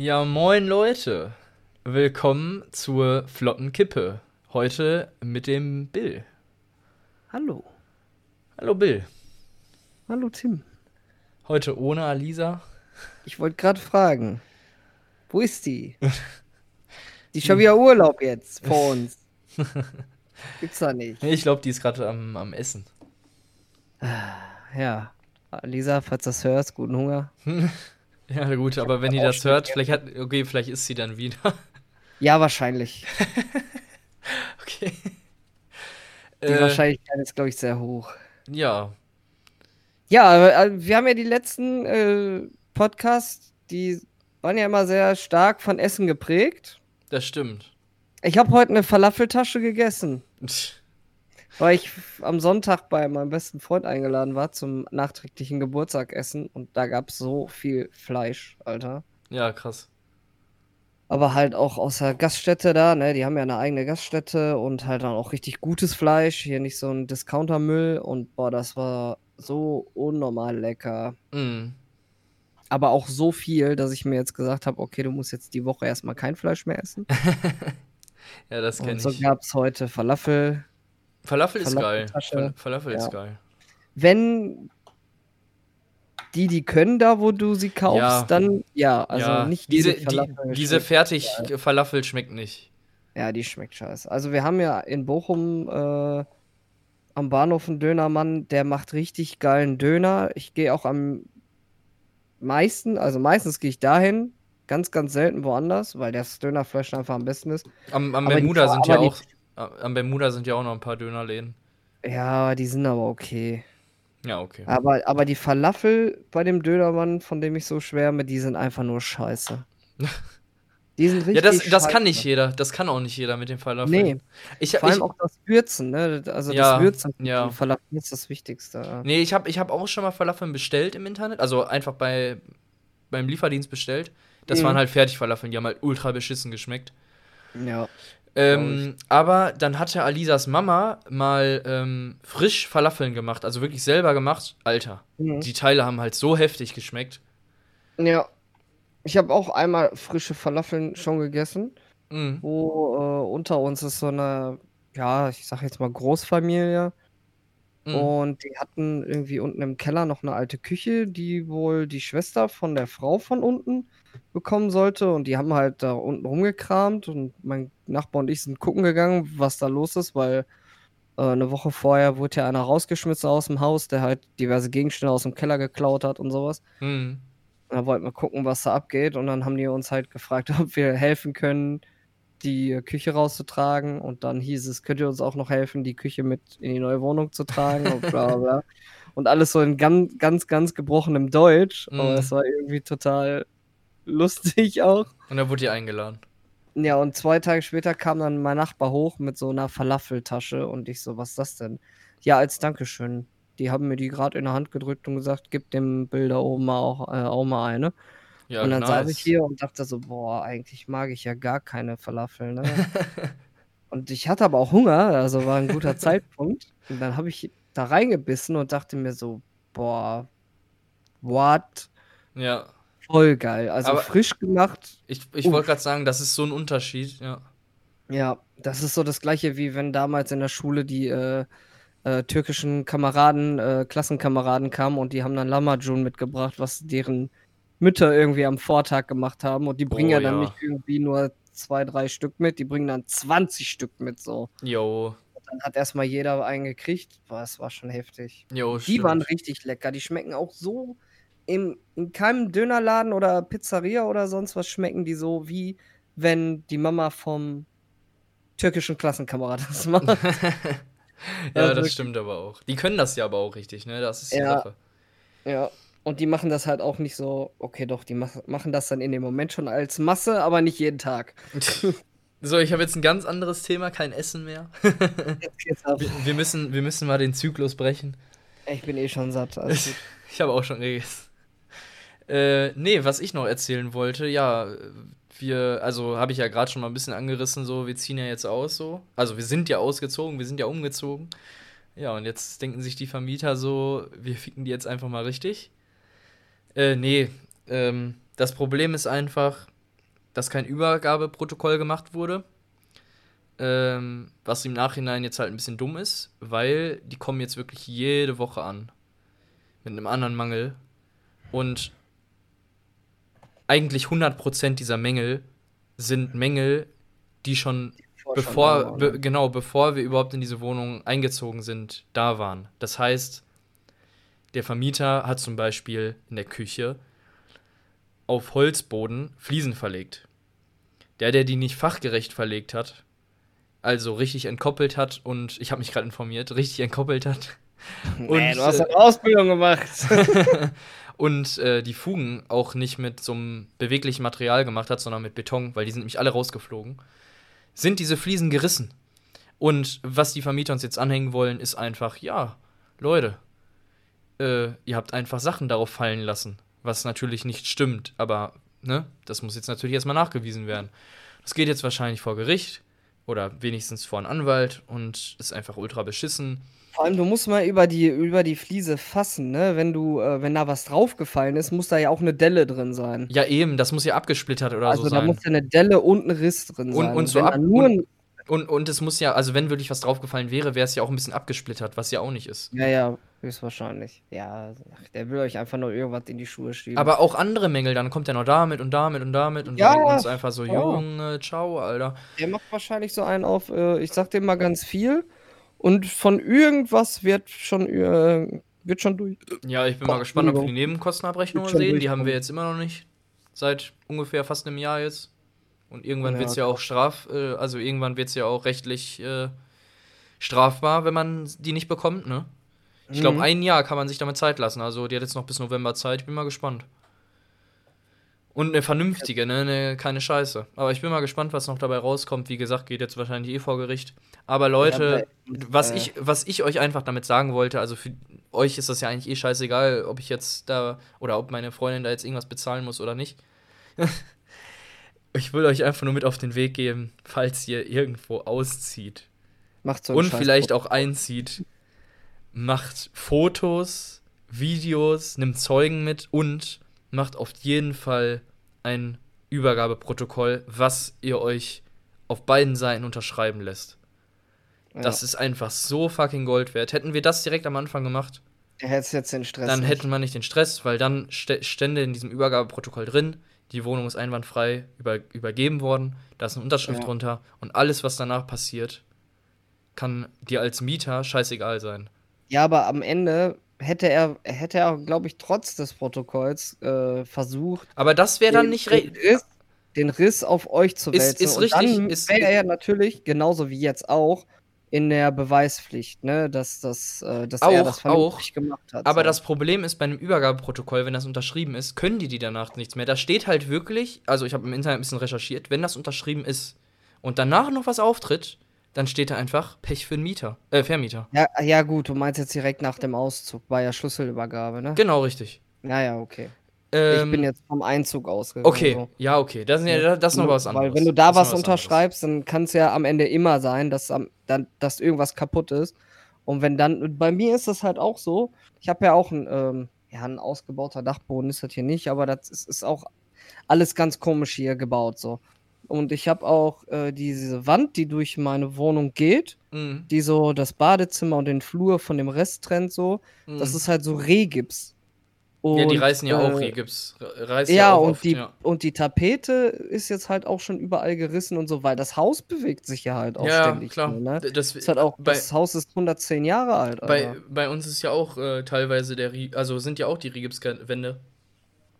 Ja, moin Leute. Willkommen zur flotten Kippe. Heute mit dem Bill. Hallo. Hallo Bill. Hallo Tim. Heute ohne Alisa. Ich wollte gerade fragen, wo ist die? Die ist schon wieder Urlaub jetzt vor uns. Gibt's da nicht. Ich glaube, die ist gerade am, am Essen. Ja. Lisa, falls du das hörst, guten Hunger. Ja, gut, aber wenn die das hört, vielleicht hat. Okay, vielleicht ist sie dann wieder. Ja, wahrscheinlich. Okay. Die Äh, Wahrscheinlichkeit ist, glaube ich, sehr hoch. ja. Ja, äh, wir haben ja die letzten äh, Podcasts, die waren ja immer sehr stark von Essen geprägt. Das stimmt. Ich habe heute eine Falafeltasche gegessen, weil ich am Sonntag bei meinem besten Freund eingeladen war zum nachträglichen Geburtstagessen und da gab es so viel Fleisch, Alter. Ja, krass. Aber halt auch aus der Gaststätte da, ne? Die haben ja eine eigene Gaststätte und halt dann auch richtig gutes Fleisch. Hier nicht so ein Discountermüll und boah, das war so unnormal lecker. Mm. Aber auch so viel, dass ich mir jetzt gesagt habe, okay, du musst jetzt die Woche erstmal kein Fleisch mehr essen. Ja, das kenne Und so ich. gab es heute Falafel. Falafel ist geil. Fal Falafel ist Ja. geil. Wenn die die können da, wo du sie kaufst, Ja. dann ja, also ja, nicht diese, Falafel die, diese schmeckt- Fertig-Falafel schmeckt nicht. Ja, die schmeckt scheiße. Also wir haben ja in Bochum äh, am Bahnhof einen Dönermann, der macht richtig geilen Döner. Ich gehe auch am meisten, also meistens gehe ich dahin, ganz, ganz selten woanders, weil das Dönerfleisch einfach am besten ist. Am, am Bermuda sind ja auch. Am Bermuda sind ja auch noch ein paar Dönerläden. Ja, die sind aber okay. Ja, okay. Aber, aber die Falafel bei dem Dönermann, von dem ich so schwärme, die sind einfach nur scheiße. Die sind richtig Ja, das, das kann nicht jeder. Das kann auch nicht jeder mit dem Falafel. Nee, Ich, vor allem ich, auch das Würzen, ne? Also Ja, das Würzen von ja. Falafel ist das Wichtigste. nee, ich habe ich hab auch schon mal Falafeln bestellt im Internet. Also einfach bei, beim Lieferdienst bestellt. Das Mhm. waren halt Fertigfalafeln. Die haben halt ultra beschissen geschmeckt. Ja. Ähm, aber dann hatte Alisas Mama mal ähm, frisch Falafeln gemacht. Also wirklich selber gemacht. Alter, Mhm. die Teile haben halt so heftig geschmeckt. Ja. Ich habe auch einmal frische Falafeln schon gegessen, Mhm. wo äh, unter uns ist so eine, ja, ich sag jetzt mal Großfamilie. Mhm. Und die hatten irgendwie unten im Keller noch eine alte Küche, die wohl die Schwester von der Frau von unten bekommen sollte. Und die haben halt da unten rumgekramt. Und mein Nachbar und ich sind gucken gegangen, was da los ist, weil äh, eine Woche vorher wurde ja einer rausgeschmissen aus dem Haus, der halt diverse Gegenstände aus dem Keller geklaut hat und sowas. Mhm. Da wollten wir gucken, was da abgeht. Und dann haben die uns halt gefragt, ob wir helfen können, die Küche rauszutragen. Und dann hieß es, könnt ihr uns auch noch helfen, die Küche mit in die neue Wohnung zu tragen und bla bla. Und alles so in ganz, ganz, ganz gebrochenem Deutsch. Aber Mhm. es war irgendwie total lustig auch. Und da wurde die eingeladen. Ja, und zwei Tage später kam dann mein Nachbar hoch mit so einer Falafeltasche und ich so, was ist das denn? Ja, als Dankeschön. Die haben mir die gerade in der Hand gedrückt und gesagt, gib dem Bild da oben mal auch, äh, auch mal eine. Ja, und dann nice. saß ich hier und dachte so, boah, eigentlich mag ich ja gar keine Falafel, ne? und ich hatte aber auch Hunger, also war ein guter Zeitpunkt. Und dann habe ich da reingebissen und dachte mir so, boah, what? Ja, Voll geil. Also Aber- frisch gemacht. ich, ich wollte gerade sagen, das ist so ein Unterschied. Ja. Ja, das ist so das gleiche, wie wenn damals in der Schule die äh, äh, türkischen Kameraden, äh, Klassenkameraden kamen und die haben dann Lamajun mitgebracht, was deren Mütter irgendwie am Vortag gemacht haben. Und die bringen Oh, ja dann ja. nicht irgendwie nur zwei, drei Stück mit, die bringen dann 20 Stück mit so. Jo, Und dann hat erstmal jeder einen gekriegt. Boah, das war schon heftig. jo, Die stimmt. waren richtig lecker. Die schmecken auch so im, in keinem Dönerladen oder Pizzeria oder sonst was schmecken die so, wie wenn die Mama vom türkischen Klassenkamerad das macht. ja, Ja, das stimmt aber auch. Die können das ja aber auch richtig, ne? Das ist die Ja. Sache. ja. Und die machen das halt auch nicht so, okay, doch, die mach, machen das dann in dem Moment schon als Masse, aber nicht jeden Tag. So, ich habe jetzt ein ganz anderes Thema, kein Essen mehr. Wir, wir, müssen, wir müssen mal den Zyklus brechen. Ich bin eh schon satt. gut. Ich habe auch schon gegessen. Äh, nee, was ich noch erzählen wollte, ja, wir, also habe ich ja gerade schon mal ein bisschen angerissen, so, wir ziehen ja jetzt aus, so. Also wir sind ja ausgezogen, wir sind ja umgezogen. Ja, und jetzt denken sich die Vermieter so, wir ficken die jetzt einfach mal richtig. Äh, nee, ähm, das Problem ist einfach, dass kein Übergabeprotokoll gemacht wurde. Ähm, was im Nachhinein jetzt halt ein bisschen dumm ist, weil die kommen jetzt wirklich jede Woche an. Mit einem anderen Mangel. Und eigentlich 100% dieser Mängel sind Mängel, die schon bevor, be, genau, bevor wir überhaupt in diese Wohnung eingezogen sind, da waren. Das heißt, der Vermieter hat zum Beispiel in der Küche auf Holzboden Fliesen verlegt. Der, der die nicht fachgerecht verlegt hat, also richtig entkoppelt hat und ich habe mich gerade informiert, richtig entkoppelt hat. Und, nee, du hast eine Ausbildung gemacht. und äh, die Fugen auch nicht mit so einem beweglichen Material gemacht hat, sondern mit Beton, weil die sind nämlich alle rausgeflogen, sind diese Fliesen gerissen. Und was die Vermieter uns jetzt anhängen wollen, ist einfach, ja, Leute, äh, ihr habt einfach Sachen darauf fallen lassen, was natürlich nicht stimmt, aber ne, das muss jetzt natürlich erstmal nachgewiesen werden. Das geht jetzt wahrscheinlich vor Gericht oder wenigstens vor einen Anwalt und ist einfach ultra beschissen. Vor allem, du musst mal über die, über die Fliese fassen, ne? Wenn du, äh, wenn da was draufgefallen ist, muss da ja auch eine Delle drin sein. Ja, eben, das muss ja abgesplittert oder also so sein. Also da muss ja eine Delle und ein Riss drin und, sein. Und, so ab und, und, und es muss ja, also wenn wirklich was draufgefallen wäre, wäre es ja auch ein bisschen abgesplittert, was ja auch nicht ist. Ja, ja, höchstwahrscheinlich. Ja, der will euch einfach nur irgendwas in die Schuhe schieben. Aber auch andere Mängel, dann kommt er noch damit und damit und damit und ja, uns einfach so, ja. Junge, ciao, Alter. Der macht wahrscheinlich so einen auf, äh, ich sag dir mal ganz viel und von irgendwas wird schon, äh, wird schon durch. Ja, ich bin mal gespannt, ob wir die Nebenkostenabrechnungen sehen. Die haben wir jetzt immer noch nicht. Seit ungefähr fast einem Jahr jetzt. Und irgendwann ja, wird es ja auch straf, äh, also irgendwann wird es ja auch rechtlich äh, strafbar, wenn man die nicht bekommt, ne? Ich glaube, mhm. ein Jahr kann man sich damit Zeit lassen. Also die hat jetzt noch bis November Zeit. Ich bin mal gespannt. Und eine vernünftige, ne? Eine, keine Scheiße. Aber ich bin mal gespannt, was noch dabei rauskommt. Wie gesagt, geht jetzt wahrscheinlich eh vor Gericht. Aber Leute, ja, was, äh, ich, was ich euch einfach damit sagen wollte, also für euch ist das ja eigentlich eh scheißegal, ob ich jetzt da oder ob meine Freundin da jetzt irgendwas bezahlen muss oder nicht. ich will euch einfach nur mit auf den Weg geben, falls ihr irgendwo auszieht Macht so und vielleicht auch einzieht, macht Fotos, Videos, nimmt Zeugen mit und macht auf jeden Fall ein Übergabeprotokoll, was ihr euch auf beiden Seiten unterschreiben lässt. Ja. Das ist einfach so fucking Gold wert. Hätten wir das direkt am Anfang gemacht, jetzt den Stress. Dann nicht. hätten wir nicht den Stress, weil dann stände in diesem Übergabeprotokoll drin, die Wohnung ist einwandfrei über, übergeben worden, da ist eine Unterschrift ja. drunter und alles, was danach passiert, kann dir als Mieter scheißegal sein. Ja, aber am Ende hätte er, hätte er, glaube ich, trotz des Protokolls äh, versucht. Aber das wäre dann nicht den Riss, den Riss auf euch zu wälzen. Ist, ist richtig. Dann wäre er natürlich, genauso wie jetzt auch, in der Beweispflicht, ne, dass, das, äh, dass auch, er das vernünftig auch, gemacht hat. Aber so. das Problem ist, bei einem Übergabeprotokoll, wenn das unterschrieben ist, können die die danach nichts mehr. Da steht halt wirklich, also ich habe im Internet ein bisschen recherchiert, wenn das unterschrieben ist und danach noch was auftritt, dann steht da einfach Pech für den Mieter, äh, Vermieter. Ja, ja, gut, du meinst jetzt direkt nach dem Auszug, war ja Schlüsselübergabe, ne? Genau, richtig. Ja, ja, okay. Ähm, ich bin jetzt vom Einzug ausgegangen. Okay, so. ja, okay. Das ist, ja, das ist noch was anderes. Weil wenn du da was, was unterschreibst, anderes. dann kann es ja am Ende immer sein, dass, am, dann, dass irgendwas kaputt ist. Und wenn dann, bei mir ist das halt auch so, ich habe ja auch ein, ähm, ja, ein ausgebauter Dachboden ist das hier nicht, aber das ist, ist auch alles ganz komisch hier gebaut so. Und ich habe auch äh, diese Wand, die durch meine Wohnung geht, mhm. die so das Badezimmer und den Flur von dem Rest trennt, so. Mhm. Das ist halt so Rehgips. Und, ja, die reißen ja äh, auch Rehgips. Reißen ja, ja und, oft, die, ja. und die Tapete ist jetzt halt auch schon überall gerissen und so, weil das Haus bewegt sich ja halt auch ja, ständig. Klar. Ne? Das, ist halt auch, bei, das Haus ist 110 Jahre alt. Bei, bei uns ist ja auch äh, teilweise der, also sind ja auch die Rehgipswände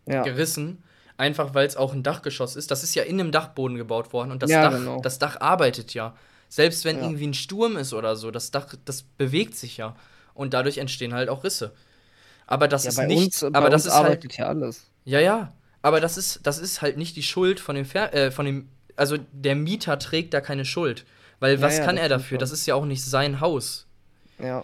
ja. gerissen. Einfach weil es auch ein Dachgeschoss ist. Das ist ja in einem Dachboden gebaut worden und das, ja, Dach, genau. das Dach arbeitet ja. Selbst wenn ja. irgendwie ein Sturm ist oder so, das Dach, das bewegt sich ja. Und dadurch entstehen halt auch Risse. Aber das ja, ist nicht. Uns, aber das ist arbeitet halt, ja alles. Ja, ja. Aber das ist, das ist halt nicht die Schuld von dem, Fer äh, von dem. Also der Mieter trägt da keine Schuld. Weil was kann er dafür? Das ist ja auch nicht sein Haus. Ja.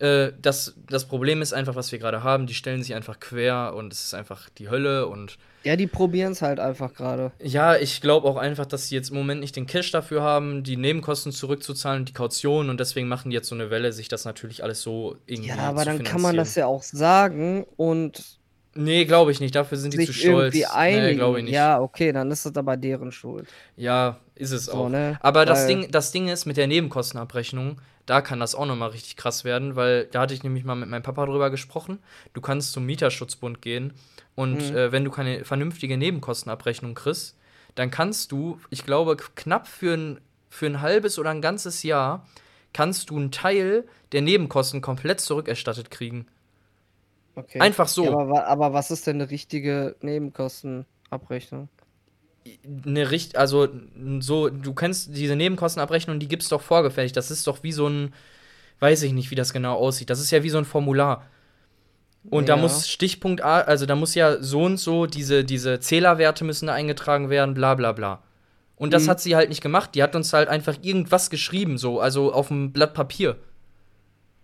Äh, das, das Problem ist einfach, was wir gerade haben. Die stellen sich einfach quer und es ist einfach die Hölle und ja, die probieren es halt einfach gerade. Ja, ich glaube auch einfach, dass sie jetzt im Moment nicht den Cash dafür haben, die Nebenkosten zurückzuzahlen, die Kaution und deswegen machen die jetzt so eine Welle, sich das natürlich alles so irgendwie Ja, aber dann kann man das ja auch sagen und Nee, glaube ich nicht. Dafür sind die zu stolz. einigen. Nee, glaube ich nicht. Ja, okay, dann ist das aber deren Schuld. Ja, ist es So, auch. ne? Aber das Ding, das Ding ist mit der Nebenkostenabrechnung, da kann das auch nochmal richtig krass werden, weil da hatte ich nämlich mal mit meinem Papa drüber gesprochen. Du kannst zum Mieterschutzbund gehen und Mhm. äh, wenn du keine vernünftige Nebenkostenabrechnung kriegst, dann kannst du, ich glaube, knapp für ein, für ein halbes oder ein ganzes Jahr, kannst du einen Teil der Nebenkosten komplett zurückerstattet kriegen. Okay. Einfach so. Ja, aber, aber was ist denn eine richtige Nebenkostenabrechnung? eine Richt also so du kennst diese Nebenkostenabrechnung, die gibt's doch vorgefertigt. Das ist doch wie so ein weiß ich nicht, wie das genau aussieht. Das ist ja wie so ein Formular. Und da Ja. muss Stichpunkt A, also da muss ja so und so diese diese Zählerwerte müssen da eingetragen werden, bla bla bla. Und das Mhm. hat sie halt nicht gemacht. Die hat uns halt einfach irgendwas geschrieben, so, also auf dem Blatt Papier.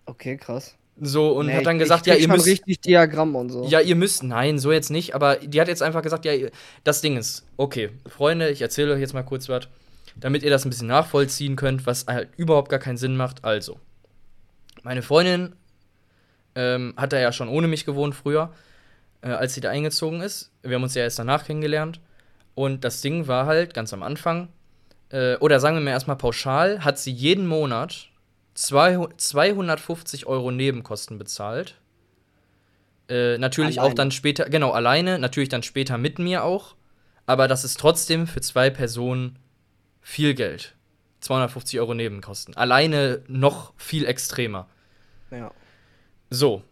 Okay, krass. So, und Nee, hat dann gesagt, ich ja, ihr müsst. richtig Diagramm und so. Ja, ihr müsst, nein, so jetzt nicht, aber die hat jetzt einfach gesagt, ja, das Ding ist, okay, Freunde, ich erzähle euch jetzt mal kurz was, damit ihr das ein bisschen nachvollziehen könnt, was halt überhaupt gar keinen Sinn macht. Also, meine Freundin ähm, hat da ja schon ohne mich gewohnt früher, äh, als sie da eingezogen ist. Wir haben uns ja erst danach kennengelernt. Und das Ding war halt ganz am Anfang, äh, oder sagen wir mal erstmal pauschal, hat sie jeden Monat 200 250 Euro Nebenkosten bezahlt. Äh, natürlich auch Alleine. dann später, genau, alleine, natürlich dann später mit mir auch. Aber das ist trotzdem für zwei Personen viel Geld. 250 Euro Nebenkosten. Alleine noch viel extremer. Ja. So.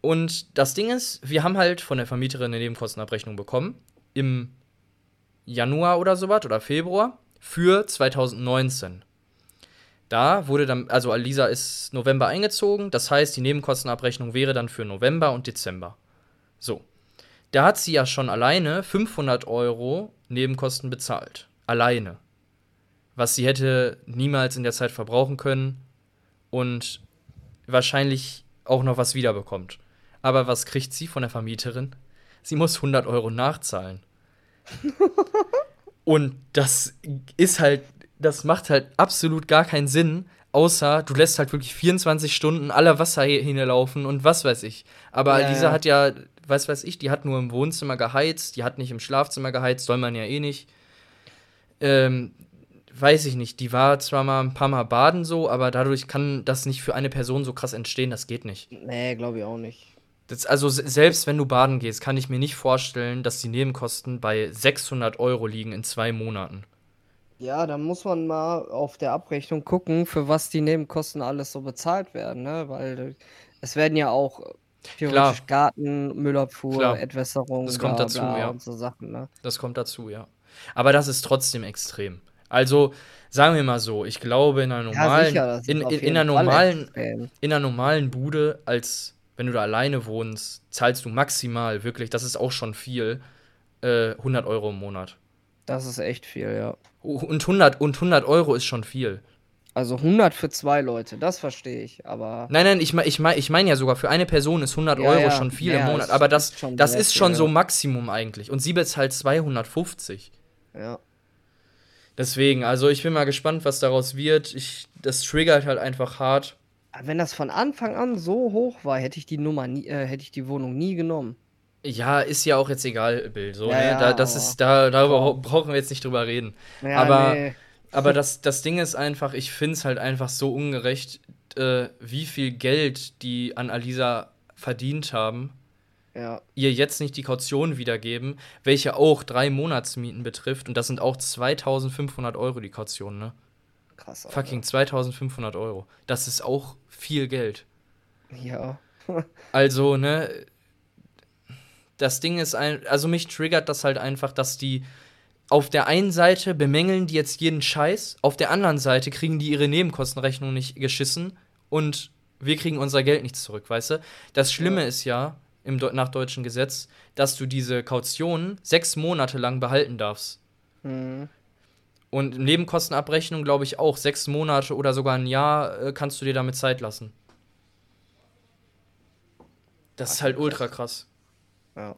Und das Ding ist, wir haben halt von der Vermieterin eine Nebenkostenabrechnung bekommen. Im Januar oder sowas oder Februar für 2019. Da wurde dann, also Alisa ist November eingezogen, das heißt, die Nebenkostenabrechnung wäre dann für November und Dezember. So. Da hat sie ja schon alleine 500 Euro Nebenkosten bezahlt. Alleine. Was sie hätte niemals in der Zeit verbrauchen können und wahrscheinlich auch noch was wiederbekommt. Aber was kriegt sie von der Vermieterin? Sie muss 100 Euro nachzahlen. Und das ist halt, das macht halt absolut gar keinen Sinn, außer du lässt halt wirklich 24 Stunden aller Wasser hinlaufen und was weiß ich. Aber Ja, Lisa ja. hat ja, was weiß ich, die hat nur im Wohnzimmer geheizt, die hat nicht im Schlafzimmer geheizt, soll man ja eh nicht. Ähm, weiß ich nicht, die war zwar mal ein paar Mal baden so, aber dadurch kann das nicht für eine Person so krass entstehen, das geht nicht. Nee, glaube ich auch nicht. Das, also se- selbst wenn du baden gehst, kann ich mir nicht vorstellen, dass die Nebenkosten bei 600 Euro liegen in zwei Monaten. Ja, da muss man mal auf der Abrechnung gucken, für was die Nebenkosten alles so bezahlt werden, ne? Weil es werden ja auch theoretisch Garten, Müllabfuhr, Klar. Entwässerung, Das kommt bla, dazu, bla ja. und so Sachen, ne? Das kommt dazu, ja. Aber das ist trotzdem extrem. Also, sagen wir mal so, ich glaube, in einer normalen, das ist in, in, in, einer normalen, in einer normalen Bude, als wenn du da alleine wohnst, zahlst du maximal, wirklich, das ist auch schon viel, äh, 100 Euro im Monat. Das ist echt viel, ja. Und 100, und 100 Euro ist schon viel. Also 100 für zwei Leute, das verstehe ich, aber Nein, nein, ich meine ich mein, ich mein ja sogar, für eine Person ist 100 Ja, Euro ja. schon viel Ja, im Monat. Aber das, ist schon das ist schon so. Maximum eigentlich. Und sie bezahlt 250. ja. Deswegen, also ich bin mal gespannt, was daraus wird. Ich, das triggert halt einfach hart. Wenn das von Anfang an so hoch war, hätte ich die Nummer nie, äh, hätte ich die Wohnung nie genommen. Ja, ist ja auch jetzt egal, Bill. So, Ja, ne? ja, da, das aber- ist, da, darüber brauchen wir jetzt nicht drüber reden. Ja, Aber- nee. Aber das, das Ding ist einfach, ich finde es halt einfach so ungerecht, äh, wie viel Geld die an Alisa verdient haben, Ja, ihr jetzt nicht die Kaution wiedergeben, welche auch drei Monatsmieten betrifft. Und das sind auch 2500 Euro die Kaution, ne? krass. Alter. Fucking 2500 Euro. Das ist auch viel Geld. Ja. Also, ne, das Ding ist ein, also mich triggert das halt einfach, dass die auf der einen Seite bemängeln die jetzt jeden Scheiß, auf der anderen Seite kriegen die ihre Nebenkostenrechnung nicht geschissen und wir kriegen unser Geld nicht zurück, weißt du? Das Schlimme Ja. ist ja, im, nach deutschem Gesetz, dass du diese Kaution sechs Monate lang behalten darfst. Hm. Und Nebenkostenabrechnung, glaube ich, auch sechs Monate oder sogar ein Jahr äh, kannst du dir damit Zeit lassen. Das ist halt ultra krass. Ja.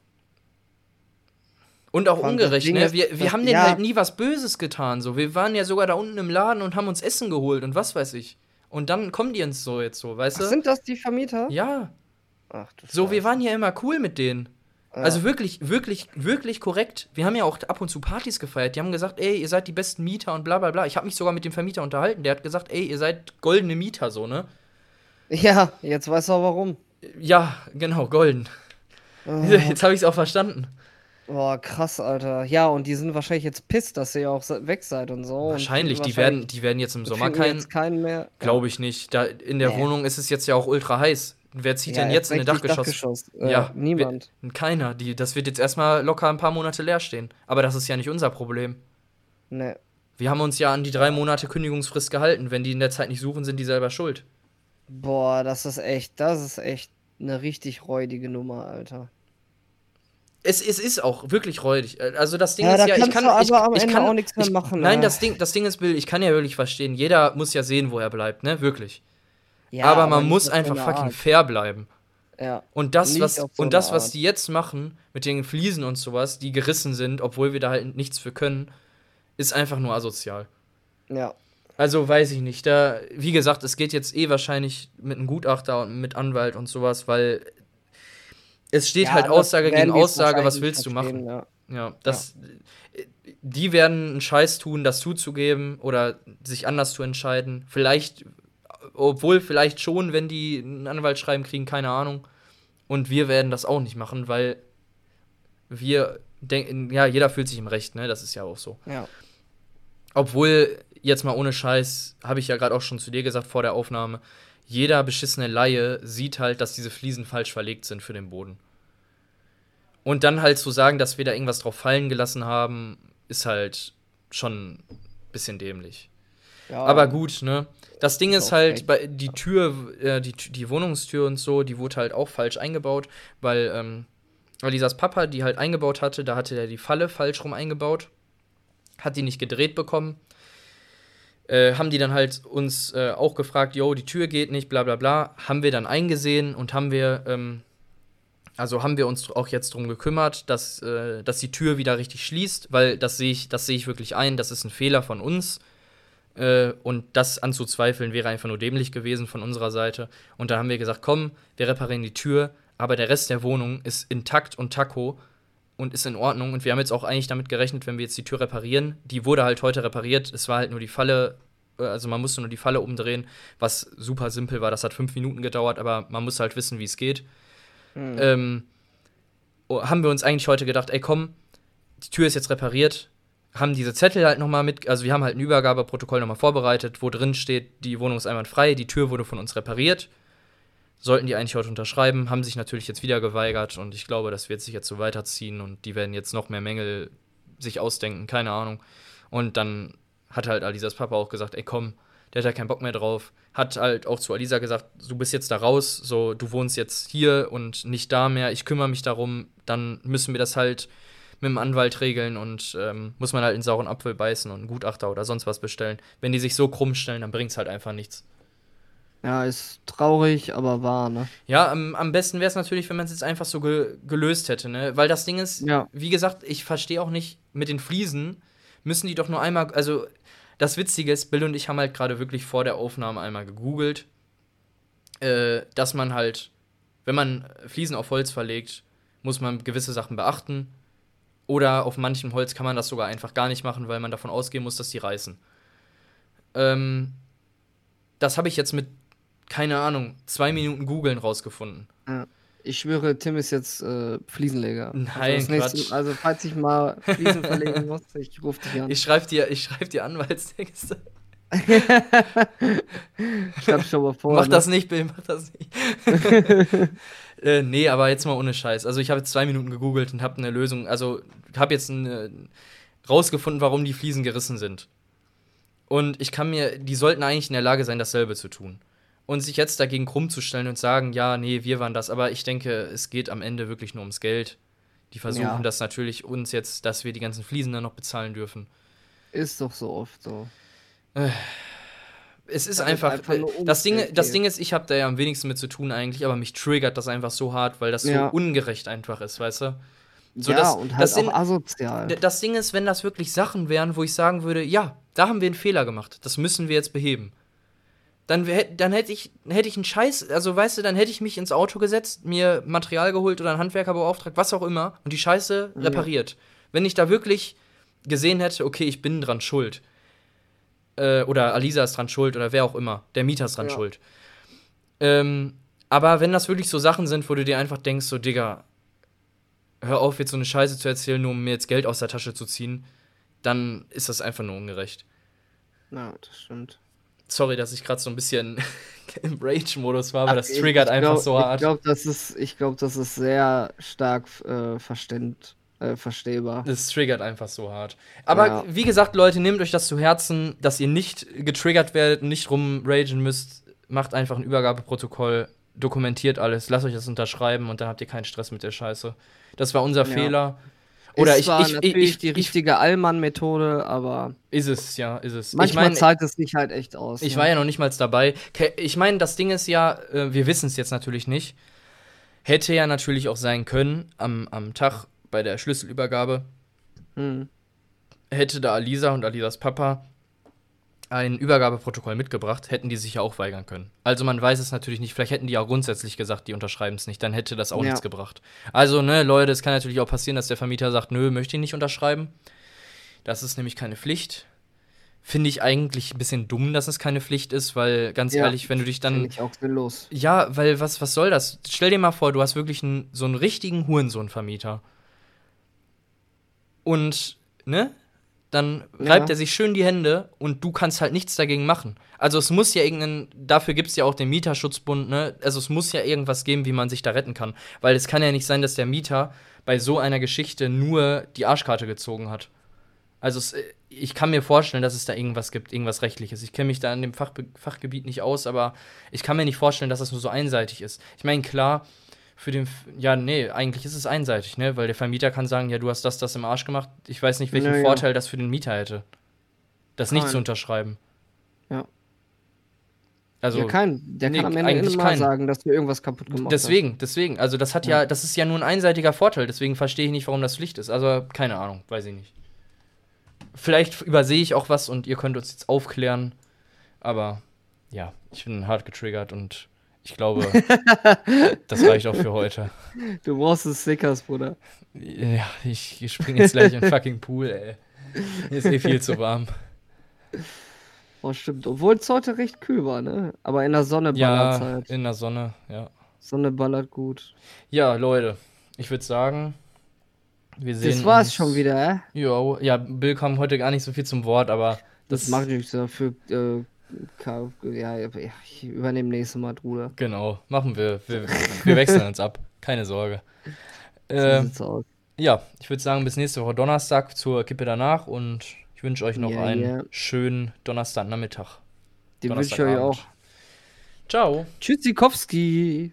Und auch ungerecht, ne? Wir, wir das- haben denen ja. halt nie was Böses getan. So. Wir waren ja sogar da unten im Laden und haben uns Essen geholt und was weiß ich. Und dann kommen die uns so jetzt so, weißt Ach, du? sind das die Vermieter? Ja. Ach du So, wir waren ja immer cool mit denen. Ja. Also wirklich, wirklich, wirklich korrekt. Wir haben ja auch ab und zu Partys gefeiert. Die haben gesagt, ey, ihr seid die besten Mieter und bla bla bla. Ich habe mich sogar mit dem Vermieter unterhalten. Der hat gesagt, ey, ihr seid goldene Mieter, so, ne? Ja, jetzt weißt du auch warum. Ja, genau, golden. Oh. Jetzt habe ich es auch verstanden. Boah, krass, Alter. Ja, und die sind wahrscheinlich jetzt pisst, dass ihr auch weg seid und so. Wahrscheinlich, und die, wahrscheinlich werden, die werden jetzt im Sommer keinen. keinen mehr. Glaube ich nicht. Da, in der nee. Wohnung ist es jetzt ja auch ultra heiß. Wer zieht ja, denn jetzt in ein Dachgeschoss? Dachgeschoss. Äh, ja, niemand. Keiner. Die, das wird jetzt erstmal locker ein paar Monate leer stehen. Aber das ist ja nicht unser Problem. Nee. Wir haben uns ja an die drei Monate Kündigungsfrist gehalten. Wenn die in der Zeit nicht suchen, sind die selber schuld. Boah, das ist echt, das ist echt eine richtig räudige Nummer, Alter. Es, es ist auch wirklich räudig. Also das Ding ja, ist da ja, ich kann, ich, aber am ich Ende kann auch nichts mehr ich, machen. Nein, ey. das Ding, das Ding ist, Bill, ich kann ja wirklich verstehen. Jeder muss ja sehen, wo er bleibt, ne? Wirklich. Ja, aber man muss einfach so fucking Art. fair bleiben. Ja. Und das, Nicht was, so und das, was die jetzt machen, mit den Fliesen und sowas, die gerissen sind, obwohl wir da halt nichts für können, ist einfach nur asozial. Ja. Also weiß ich nicht. Da, wie gesagt, es geht jetzt eh wahrscheinlich mit einem Gutachter und mit Anwalt und sowas, weil es steht Ja, halt Aussage gegen Aussage, was willst du machen? Ja. Ja, das. Die werden einen Scheiß tun, das zuzugeben oder sich anders zu entscheiden. Vielleicht, obwohl vielleicht schon, wenn die einen Anwalt schreiben, kriegen, keine Ahnung. Und wir werden das auch nicht machen, weil wir denken, ja, jeder fühlt sich im Recht, ne? Das ist ja auch so. Ja. Obwohl, jetzt mal ohne Scheiß, habe ich ja gerade auch schon zu dir gesagt vor der Aufnahme, jeder beschissene Laie sieht halt, dass diese Fliesen falsch verlegt sind für den Boden. Und dann halt zu sagen, dass wir da irgendwas drauf fallen gelassen haben, ist halt schon ein bisschen dämlich. ja. Aber gut, ne? Das Ding Ist ist halt, bei, die Tür, äh, die, die Wohnungstür und so, die wurde halt auch falsch eingebaut, weil ähm, Alisas Papa die halt eingebaut hatte, da hatte er die Falle falsch rum eingebaut, hat die nicht gedreht bekommen. Äh, haben die dann halt uns äh, auch gefragt, yo, die Tür geht nicht, bla bla bla. Haben wir dann eingesehen und haben wir, ähm, also haben wir uns auch jetzt drum gekümmert, dass, äh, dass die Tür wieder richtig schließt, weil das sehe ich, das sehe ich wirklich ein, das ist ein Fehler von uns. Äh, und das anzuzweifeln wäre einfach nur dämlich gewesen von unserer Seite. Und da haben wir gesagt, komm, wir reparieren die Tür, aber der Rest der Wohnung ist intakt und taco und ist in Ordnung. Und wir haben jetzt auch eigentlich damit gerechnet, wenn wir jetzt die Tür reparieren. Die wurde halt heute repariert. Es war halt nur die Falle, äh, also man musste nur die Falle umdrehen, was super simpel war. Das hat fünf Minuten gedauert, aber man muss halt wissen, wie es geht. Hm. Ähm, oh, haben wir uns eigentlich heute gedacht, ey komm, die Tür ist jetzt repariert, haben diese Zettel halt nochmal mit, also wir haben halt ein Übergabeprotokoll nochmal vorbereitet, wo drin steht, die Wohnung ist einwandfrei, die Tür wurde von uns repariert. Sollten die eigentlich heute unterschreiben, haben sich natürlich jetzt wieder geweigert und ich glaube, das wird sich jetzt so weiterziehen und die werden jetzt noch mehr Mängel sich ausdenken, keine Ahnung. Und dann hat halt Alisas Papa auch gesagt, ey komm, der hat ja keinen Bock mehr drauf. Hat halt auch zu Alisa gesagt, du bist jetzt da raus, so du wohnst jetzt hier und nicht da mehr, ich kümmere mich darum, dann müssen wir das halt mit dem Anwalt regeln und ähm, muss man halt in sauren Apfel beißen und einen Gutachter oder sonst was bestellen. Wenn die sich so krumm stellen, dann bringt's halt einfach nichts. Ja, ist traurig, aber wahr, ne? Ja, am, am besten wäre es natürlich, wenn man es jetzt einfach so ge gelöst hätte, ne? Weil das Ding ist, Ja. wie gesagt, ich verstehe auch nicht, mit den Fliesen müssen die doch nur einmal, also das Witzige ist, Bill und ich haben halt gerade wirklich vor der Aufnahme einmal gegoogelt, äh, dass man halt, wenn man Fliesen auf Holz verlegt, muss man gewisse Sachen beachten. Oder auf manchem Holz kann man das sogar einfach gar nicht machen, weil man davon ausgehen muss, dass die reißen. Ähm, das habe ich jetzt mit, keine Ahnung, zwei Minuten googeln rausgefunden. Ich schwöre, Tim ist jetzt äh, Fliesenleger. Nein, also, nächste, also falls ich mal Fliesen verlegen muss, ich rufe dich an. Ich schreibe dir, ich schreib dir Anwaltstexte. Ich hab schon mal vor. mach ne? das nicht, Bill, mach das nicht. äh, nee, aber jetzt mal ohne Scheiß. Also ich habe jetzt zwei Minuten gegoogelt und habe eine Lösung, also habe jetzt eine, rausgefunden, warum die Fliesen gerissen sind. Und ich kann mir, die sollten eigentlich in der Lage sein, dasselbe zu tun. Und sich jetzt dagegen krumm zu stellen und sagen, ja, nee, wir waren das. Aber ich denke, es geht am Ende wirklich nur ums Geld. Die versuchen Ja. das natürlich uns jetzt, dass wir die ganzen Fliesen dann noch bezahlen dürfen. Ist doch so oft so. Es ist Das ist einfach, einfach nur äh, das Ding, das. Ding ist, ich habe da ja am wenigsten mit zu tun eigentlich, aber mich triggert das einfach so hart, weil das so Ja. ungerecht einfach ist, weißt du? So, ja, das- und das halt sind- auch asozial. Das Ding ist, wenn das wirklich Sachen wären, wo ich sagen würde, ja, da haben wir einen Fehler gemacht, das müssen wir jetzt beheben. Dann, dann hätte ich, hätte ich einen Scheiß, also weißt du, dann hätte ich mich ins Auto gesetzt, mir Material geholt oder einen Handwerker beauftragt, was auch immer, und die Scheiße repariert. Ja. Wenn ich da wirklich gesehen hätte, okay, ich bin dran schuld. Äh, oder Alisa ist dran schuld oder wer auch immer. Der Mieter ist dran ja. schuld. Ähm, aber wenn das wirklich so Sachen sind, wo du dir einfach denkst, so, Digga, hör auf, jetzt so eine Scheiße zu erzählen, nur um mir jetzt Geld aus der Tasche zu ziehen, dann ist das einfach nur ungerecht. Ja, das stimmt. Sorry, dass ich gerade so ein bisschen im Rage-Modus war, aber Ach, das triggert einfach glaub, so hart. Ich glaube, das, ist, glaub, das ist sehr stark äh, verständ, äh, verstehbar. Das triggert einfach so hart. Aber ja. wie gesagt, Leute, nehmt euch das zu Herzen, dass ihr nicht getriggert werdet, nicht rumragen müsst. Macht einfach ein Übergabeprotokoll, dokumentiert alles, lasst euch das unterschreiben und dann habt ihr keinen Stress mit der Scheiße. Das war unser ja. Fehler. Oder ist ich, ich, natürlich ich, die richtige Allmann-Methode, aber. Ist es, ja, ist es. Manchmal ich mein, zahlt es sich halt echt aus. Ich ja. war ja noch nicht mal dabei. Ich meine, das Ding ist ja, äh, wir wissen es jetzt natürlich nicht. Hätte ja natürlich auch sein können, am, am Tag bei der Schlüsselübergabe, hm. hätte da Alisa und Alisas Papa ein Übergabeprotokoll mitgebracht, hätten die sich ja auch weigern können. Also man weiß es natürlich nicht. Vielleicht hätten die auch grundsätzlich gesagt, die unterschreiben es nicht. Dann hätte das auch ja. nichts gebracht. Also, ne, Leute, es kann natürlich auch passieren, dass der Vermieter sagt, nö, möchte ich nicht unterschreiben. Das ist nämlich keine Pflicht. Finde ich eigentlich ein bisschen dumm, dass es keine Pflicht ist, weil ganz ja, ehrlich, wenn du dich dann. Ich auch sinnlos. Ja, weil was, was soll das? Stell dir mal vor, du hast wirklich einen, so einen richtigen Hurensohn-Vermieter. Und, ne? Dann ja. reibt er sich schön die Hände und du kannst halt nichts dagegen machen. Also es muss ja irgendeinen, dafür gibt es ja auch den Mieterschutzbund, ne? Also es muss ja irgendwas geben, wie man sich da retten kann. Weil es kann ja nicht sein, dass der Mieter bei so einer Geschichte nur die Arschkarte gezogen hat. Also es, ich kann mir vorstellen, dass es da irgendwas gibt, irgendwas Rechtliches. Ich kenne mich da in dem Fach, Fachgebiet nicht aus, aber ich kann mir nicht vorstellen, dass das nur so einseitig ist. Ich meine, klar, für den. Ja, nee, eigentlich ist es einseitig, ne? Weil der Vermieter kann sagen, ja, du hast das, das im Arsch gemacht. Ich weiß nicht, welchen naja. Vorteil das für den Mieter hätte. Das nicht zu unterschreiben. Ja. Also, ja, kein. Der nee, kann am Ende eigentlich immer kein. sagen, dass du irgendwas kaputt gemacht deswegen, hast. Deswegen, deswegen. Also, das hat ja. ja, das ist ja nur ein einseitiger Vorteil. Deswegen verstehe ich nicht, warum das Pflicht ist. Also, keine Ahnung, weiß ich nicht. Vielleicht übersehe ich auch was und ihr könnt uns jetzt aufklären. Aber ja, ich bin hart getriggert und ich glaube, das reicht auch für heute. Du brauchst es Snickers, Bruder. Ja, ich, springe jetzt gleich in den fucking Pool, ey. Mir ist eh viel zu warm. Oh, stimmt. Obwohl es heute recht kühl war, ne? Aber in der Sonne ballert es ja, halt. in der Sonne, ja. Sonne ballert gut. Ja, Leute, ich würde sagen, wir sehen Das war's uns. schon wieder, äh? Jo, ja, Bill kam heute gar nicht so viel zum Wort, aber das, das macht nichts dafür. Äh, ja, ich übernehme nächstes Mal, Bruder. Genau, machen wir. Wir, wir wechseln uns ab. Keine Sorge. Äh, ja, ich würde sagen, bis nächste Woche Donnerstag zur Kippe danach und ich wünsche euch noch yeah, einen yeah. schönen Donnerstagnachmittag. Den wünsche ich euch auch. Ciao. Tschüssikowski.